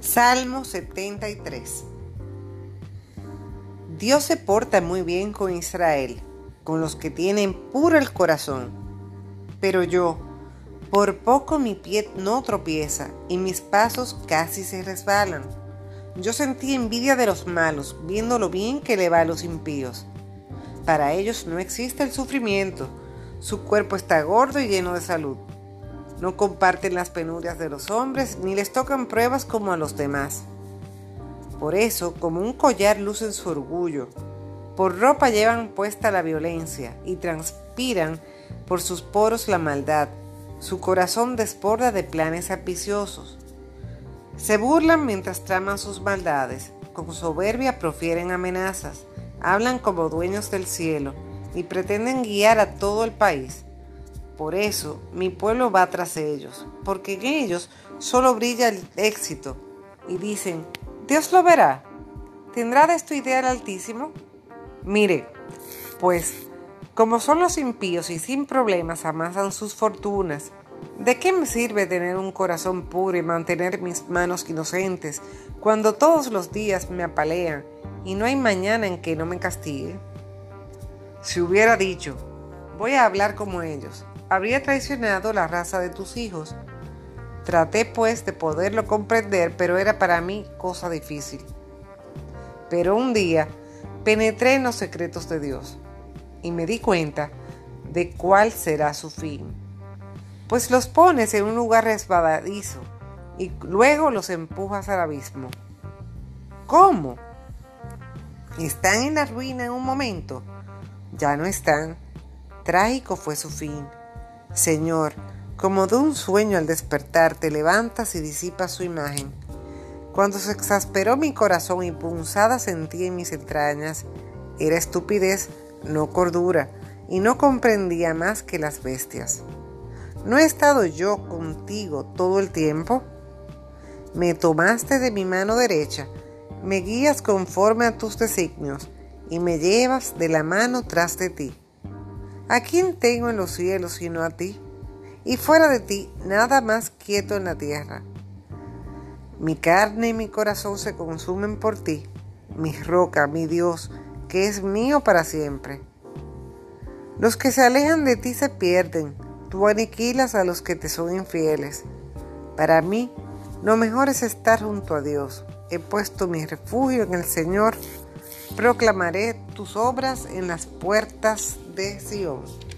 Salmo 73 Dios se porta muy bien con Israel, con los que tienen puro el corazón. Pero yo, por poco mi pie no tropieza y mis pasos casi se resbalan. Yo sentí envidia de los malos, viendo lo bien que le va a los impíos. Para ellos no existe el sufrimiento, su cuerpo está gordo y lleno de salud no comparten las penurias de los hombres ni les tocan pruebas como a los demás. Por eso, como un collar lucen su orgullo, por ropa llevan puesta la violencia y transpiran por sus poros la maldad, su corazón desborda de planes ambiciosos. Se burlan mientras traman sus maldades, con soberbia profieren amenazas, hablan como dueños del cielo y pretenden guiar a todo el país por eso mi pueblo va tras ellos, porque en ellos solo brilla el éxito. Y dicen, Dios lo verá. ¿Tendrá de esto idea el Altísimo? Mire, pues, como son los impíos y sin problemas amasan sus fortunas, ¿de qué me sirve tener un corazón puro y mantener mis manos inocentes cuando todos los días me apalean y no hay mañana en que no me castigue? Si hubiera dicho, voy a hablar como ellos, habría traicionado la raza de tus hijos. Traté pues de poderlo comprender, pero era para mí cosa difícil. Pero un día penetré en los secretos de Dios y me di cuenta de cuál será su fin. Pues los pones en un lugar resbaladizo y luego los empujas al abismo. ¿Cómo? ¿Están en la ruina en un momento? Ya no están. Trágico fue su fin. Señor, como de un sueño al despertar, te levantas y disipas su imagen. Cuando se exasperó mi corazón y punzada sentí en mis entrañas, era estupidez, no cordura, y no comprendía más que las bestias. ¿No he estado yo contigo todo el tiempo? Me tomaste de mi mano derecha, me guías conforme a tus designios, y me llevas de la mano tras de ti. ¿A quién tengo en los cielos sino a ti? Y fuera de ti, nada más quieto en la tierra. Mi carne y mi corazón se consumen por ti, mi roca, mi Dios, que es mío para siempre. Los que se alejan de ti se pierden, tú aniquilas a los que te son infieles. Para mí, lo mejor es estar junto a Dios. He puesto mi refugio en el Señor proclamaré tus obras en las puertas de Sion.